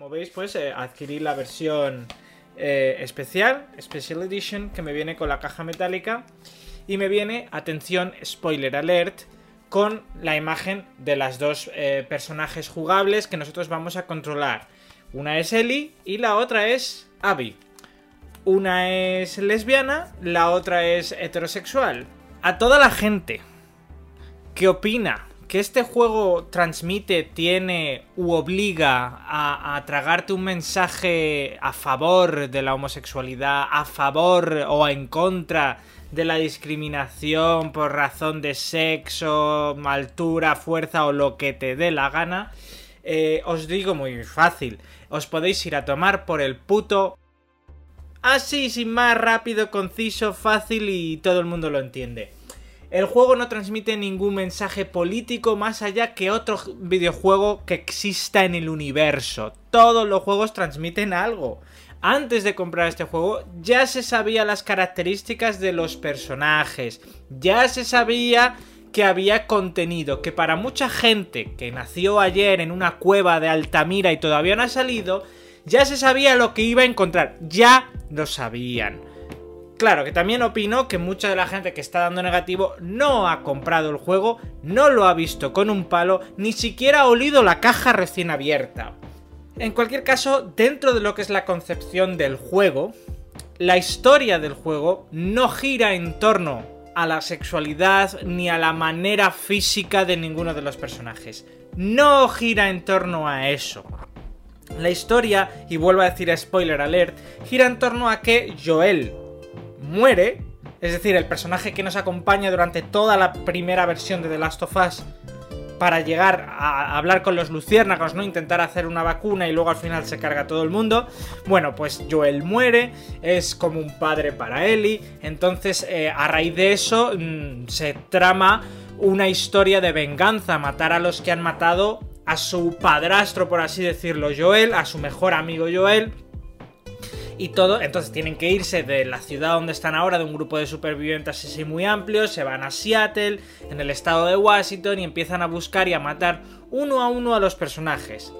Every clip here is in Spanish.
Como veis, pues eh, adquirí la versión eh, especial, Special Edition, que me viene con la caja metálica. Y me viene, atención, spoiler alert, con la imagen de las dos eh, personajes jugables que nosotros vamos a controlar. Una es Ellie y la otra es Abby. Una es lesbiana, la otra es heterosexual. A toda la gente que opina que este juego transmite, tiene u obliga a, tragarte un mensaje a favor de la homosexualidad, a favor o en contra de la discriminación por razón de sexo, altura, fuerza o lo que te dé la gana, eh, os digo muy fácil, os podéis ir a tomar por el puto... Así, sin más, rápido, conciso, fácil y todo el mundo lo entiende. El juego no transmite ningún mensaje político más allá que otro videojuego que exista en el universo. Todos los juegos transmiten algo. Antes de comprar este juego ya se sabía las características de los personajes, ya se sabía que había contenido, que para mucha gente que nació ayer en una cueva de Altamira y todavía no ha salido, ya se sabía lo que iba a encontrar, ya lo sabían. Claro, que también opino que mucha de la gente que está dando negativo no ha comprado el juego, no lo ha visto con un palo, ni siquiera ha olido la caja recién abierta. En cualquier caso, dentro de lo que es la concepción del juego, la historia del juego no gira en torno a la sexualidad ni a la manera física de ninguno de los personajes. No gira en torno a eso. La historia, y vuelvo a decir spoiler alert, gira en torno a que Joel, muere, es decir, el personaje que nos acompaña durante toda la primera versión de The Last of Us para llegar a hablar con los luciérnagos, ¿no? Intentar hacer una vacuna y luego al final se carga todo el mundo. Bueno, pues Joel muere, es como un padre para Ellie, entonces eh, a raíz de eso mmm, se trama una historia de venganza, matar a los que han matado a su padrastro, por así decirlo, Joel, a su mejor amigo Joel, y todo. Entonces tienen que irse de la ciudad donde están ahora, de un grupo de supervivientes así muy amplio, se van a Seattle, en el estado de Washington, y empiezan a buscar y a matar uno a uno a los personajes.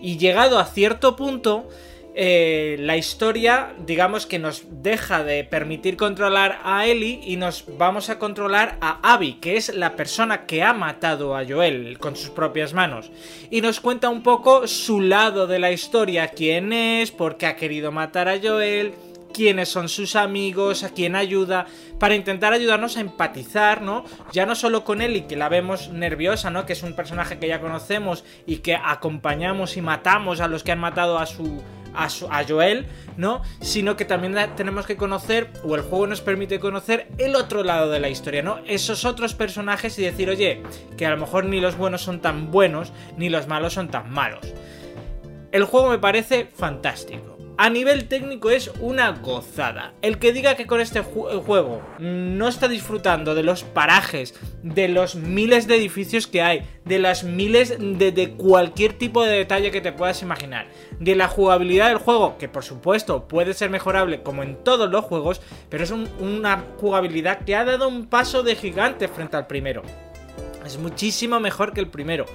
Y llegado a cierto punto, eh, la historia, digamos que nos deja de permitir controlar a Ellie y nos vamos a controlar a Abby, que es la persona que ha matado a Joel con sus propias manos. Y nos cuenta un poco su lado de la historia, quién es, por qué ha querido matar a Joel, quiénes son sus amigos, a quién ayuda, para intentar ayudarnos a empatizar, ¿no? Ya no solo con Ellie, que la vemos nerviosa, ¿no? Que es un personaje que ya conocemos y que acompañamos y matamos a los que han matado a su a, Joel, ¿no? Sino que también tenemos que conocer, o el juego nos permite conocer, el otro lado de la historia, ¿no? Esos otros personajes y decir, oye, que a lo mejor ni los buenos son tan buenos, ni los malos son tan malos. El juego me parece fantástico. A nivel técnico es una gozada. El que diga que con este ju juego no está disfrutando de los parajes, de los miles de edificios que hay, de las miles de, cualquier tipo de detalle que te puedas imaginar, de la jugabilidad del juego, que por supuesto puede ser mejorable como en todos los juegos, pero es un, una jugabilidad que ha dado un paso de gigante frente al primero. Es muchísimo mejor que el primero.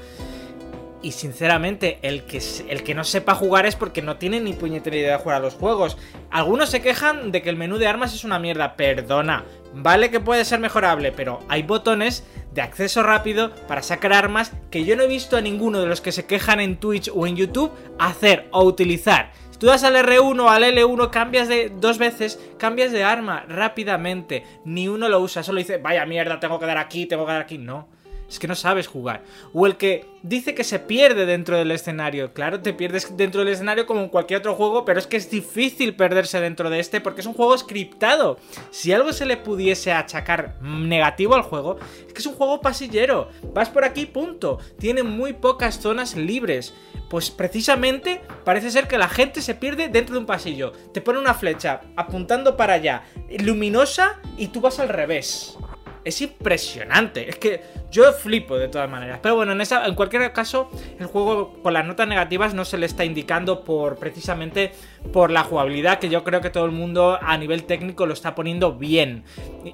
Y sinceramente, el que, el que no sepa jugar es porque no tiene ni puñetera idea de jugar a los juegos. Algunos se quejan de que el menú de armas es una mierda. Perdona, vale que puede ser mejorable, pero hay botones de acceso rápido para sacar armas que yo no he visto a ninguno de los que se quejan en Twitch o en YouTube hacer o utilizar. Si tú das al R1 o al L1, cambias de dos veces, cambias de arma rápidamente. Ni uno lo usa, solo dice, vaya mierda, tengo que dar aquí, tengo que dar aquí. No. Es que no sabes jugar. O el que dice que se pierde dentro del escenario. Claro, te pierdes dentro del escenario como en cualquier otro juego, pero es que es difícil perderse dentro de este porque es un juego scriptado. Si algo se le pudiese achacar negativo al juego, es que es un juego pasillero. Vas por aquí, punto. Tiene muy pocas zonas libres. Pues precisamente parece ser que la gente se pierde dentro de un pasillo. Te pone una flecha apuntando para allá, luminosa, y tú vas al revés. Es impresionante. Es que yo flipo de todas maneras. Pero bueno, en, esa, en cualquier caso, el juego con las notas negativas no se le está indicando por precisamente por la jugabilidad, que yo creo que todo el mundo a nivel técnico lo está poniendo bien.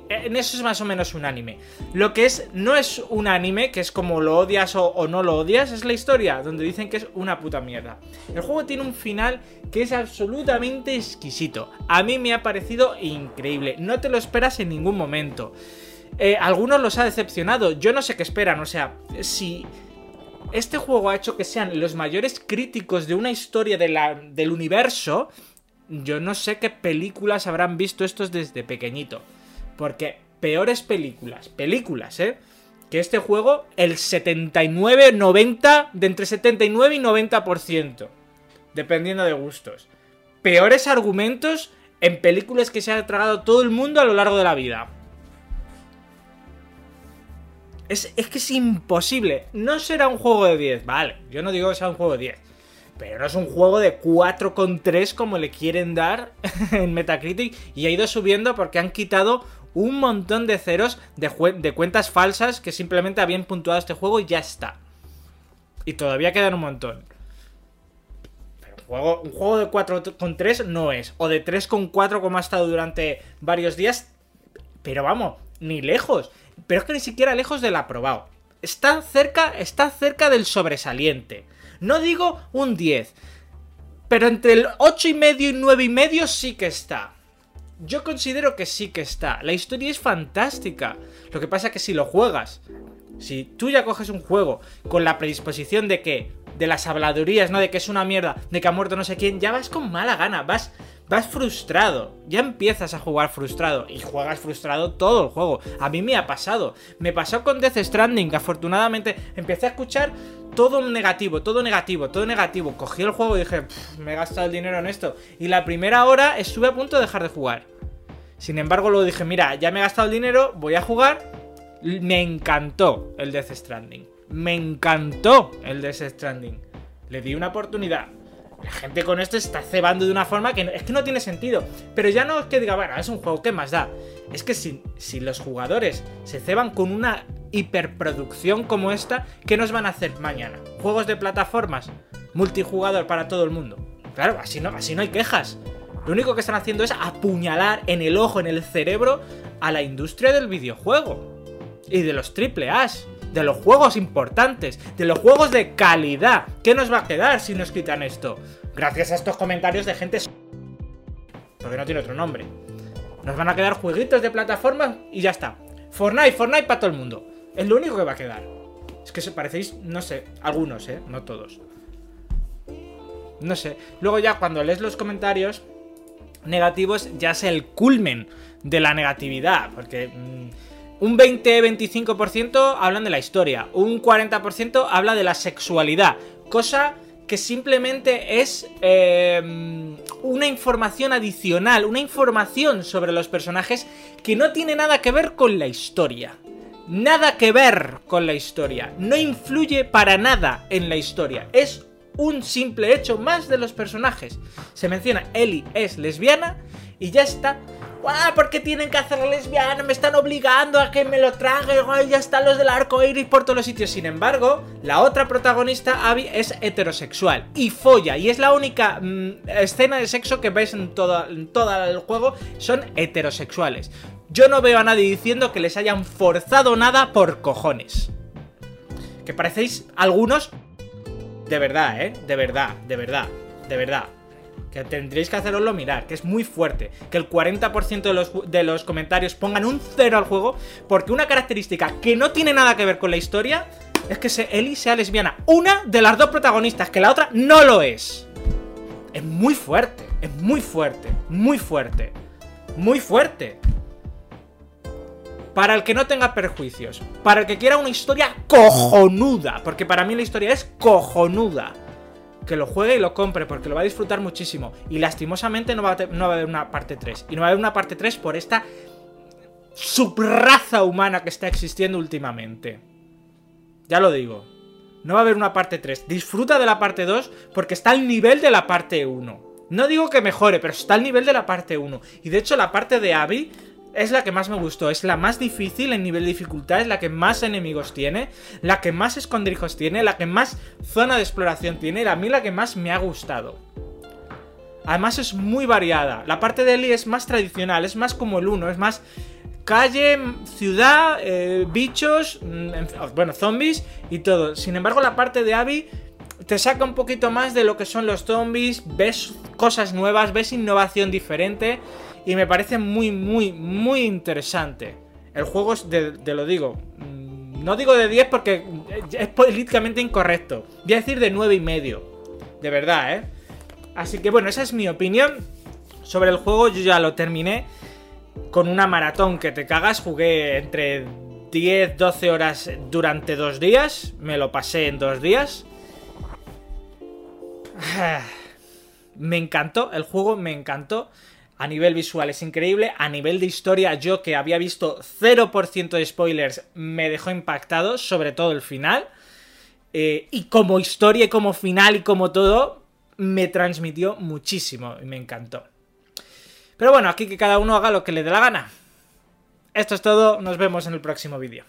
En eso es más o menos un anime. Lo que es, no es un anime, que es como lo odias o no lo odias, es la historia, donde dicen que es una puta mierda. El juego tiene un final que es absolutamente exquisito. A mí me ha parecido increíble. No te lo esperas en ningún momento. Eh, algunos los ha decepcionado. Yo no sé qué esperan. O sea, si este juego ha hecho que sean los mayores críticos de una historia del universo, yo no sé qué películas habrán visto estos desde pequeñito. Porque peores películas, películas, ¿eh? Que este juego, el 79, 90, de entre 79 y 90%. Dependiendo de gustos. Peores argumentos en películas que se ha tragado todo el mundo a lo largo de la vida. Es, que es imposible. No será un juego de 10, vale. Yo no digo que sea un juego de 10. Pero no es un juego de 4,3 como le quieren dar en Metacritic. Y ha ido subiendo porque han quitado un montón de ceros de, de cuentas falsas que simplemente habían puntuado este juego y ya está. Y todavía quedan un montón. Pero un juego, un juego de 4,3 no es. O de 3,4 como ha estado durante varios días. Pero vamos, ni lejos. Pero es que ni siquiera lejos del aprobado. Está cerca, está cerca del sobresaliente. No digo un 10. Pero entre el 8,5 y 9,5 sí que está. Yo considero que sí que está. La historia es fantástica. Lo que pasa es que si lo juegas, si tú ya coges un juego con la predisposición de que, de las habladurías, ¿no? De que es una mierda, de que ha muerto no sé quién, ya vas con mala gana, vas, vas frustrado. Ya empiezas a jugar frustrado y juegas frustrado todo el juego. A mí me ha pasado. Me pasó con Death Stranding, que afortunadamente empecé a escuchar todo negativo, todo negativo, todo negativo. Cogí el juego y dije, me he gastado el dinero en esto. Y la primera hora estuve a punto de dejar de jugar. Sin embargo, luego dije, mira, ya me he gastado el dinero, voy a jugar. Me encantó el Death Stranding. Me encantó el Death Stranding. Le di una oportunidad. La gente con esto está cebando de una forma que es que no tiene sentido. Pero ya no es que diga, bueno, es un juego, ¿qué más da? Es que si, si los jugadores se ceban con una hiperproducción como esta, ¿qué nos van a hacer mañana? ¿Juegos de plataformas? ¿Multijugador para todo el mundo? Claro, así no, así no hay quejas. Lo único que están haciendo es apuñalar en el ojo, en el cerebro, a la industria del videojuego. Y de los triple A de los juegos importantes, de los juegos de calidad. ¿Qué nos va a quedar si nos quitan esto? Gracias a estos comentarios de gente... Porque no tiene otro nombre. Nos van a quedar jueguitos de plataforma y ya está. Fortnite, Fortnite para todo el mundo. Es lo único que va a quedar. Es que se parecéis, no sé, algunos, ¿eh? No todos. No sé. Luego ya cuando lees los comentarios negativos ya es el culmen de la negatividad. Porque... Mm, un 20-25% hablan de la historia, un 40% habla de la sexualidad, cosa que simplemente es eh, una información adicional, una información sobre los personajes que no tiene nada que ver con la historia. Nada que ver con la historia. No influye para nada en la historia. Es un simple hecho más de los personajes. Se menciona Ellie es lesbiana y ya está. ¡Ah! ¿Por qué tienen que hacer lesbiana? Me están obligando a que me lo trague. ya están los del arco iris por todos los sitios. Sin embargo, la otra protagonista, Abby, es heterosexual y folla. Y es la única mm, escena de sexo que todo, en todo el juego. Son heterosexuales. Yo no veo a nadie diciendo que les hayan forzado nada por cojones. Que parecéis algunos. De verdad, ¿eh? De verdad, de verdad, de verdad que tendréis que haceroslo mirar, que es muy fuerte. Que el 40% de los, de los comentarios pongan un cero al juego, porque una característica que no tiene nada que ver con la historia es que Ellie sea lesbiana. Una de las dos protagonistas, que la otra no lo es. Es muy fuerte, es muy fuerte, muy fuerte, muy fuerte. Para el que no tenga perjuicios, para el que quiera una historia cojonuda, porque para mí la historia es cojonuda que lo juegue y lo compre, porque lo va a disfrutar muchísimo. Y lastimosamente no va, a no va a haber una parte 3. Y no va a haber una parte 3 por esta subraza humana que está existiendo últimamente. Ya lo digo. No va a haber una parte 3. Disfruta de la parte 2 porque está al nivel de la parte 1. No digo que mejore, pero está al nivel de la parte 1. Y de hecho la parte de Abby es la que más me gustó. Es la más difícil en nivel de dificultad, es la que más enemigos tiene, la que más escondrijos tiene, la que más zona de exploración tiene, y a mí la que más me ha gustado. Además es muy variada. La parte de Ellie es más tradicional, es más como el 1, es más calle, ciudad, eh, bichos, mm, bueno, zombies y todo. Sin embargo, la parte de Abby te saca un poquito más de lo que son los zombies, ves cosas nuevas, ves innovación diferente y me parece muy, muy, muy interesante. El juego es, de, lo digo, mm, no digo de 10 porque es políticamente incorrecto. Voy a decir de 9 y medio. De verdad, ¿eh? Así que bueno, esa es mi opinión sobre el juego. Yo ya lo terminé con una maratón que te cagas. Jugué entre 10, 12 horas durante dos días. Me lo pasé en dos días. Me encantó, el juego me encantó. A nivel visual es increíble. A nivel de historia, yo que había visto 0% de spoilers, me dejó impactado, sobre todo el final. Eh, y como historia, y como final, y como todo, me transmitió muchísimo y me encantó. Pero bueno, aquí que cada uno haga lo que le dé la gana. Esto es todo, nos vemos en el próximo vídeo.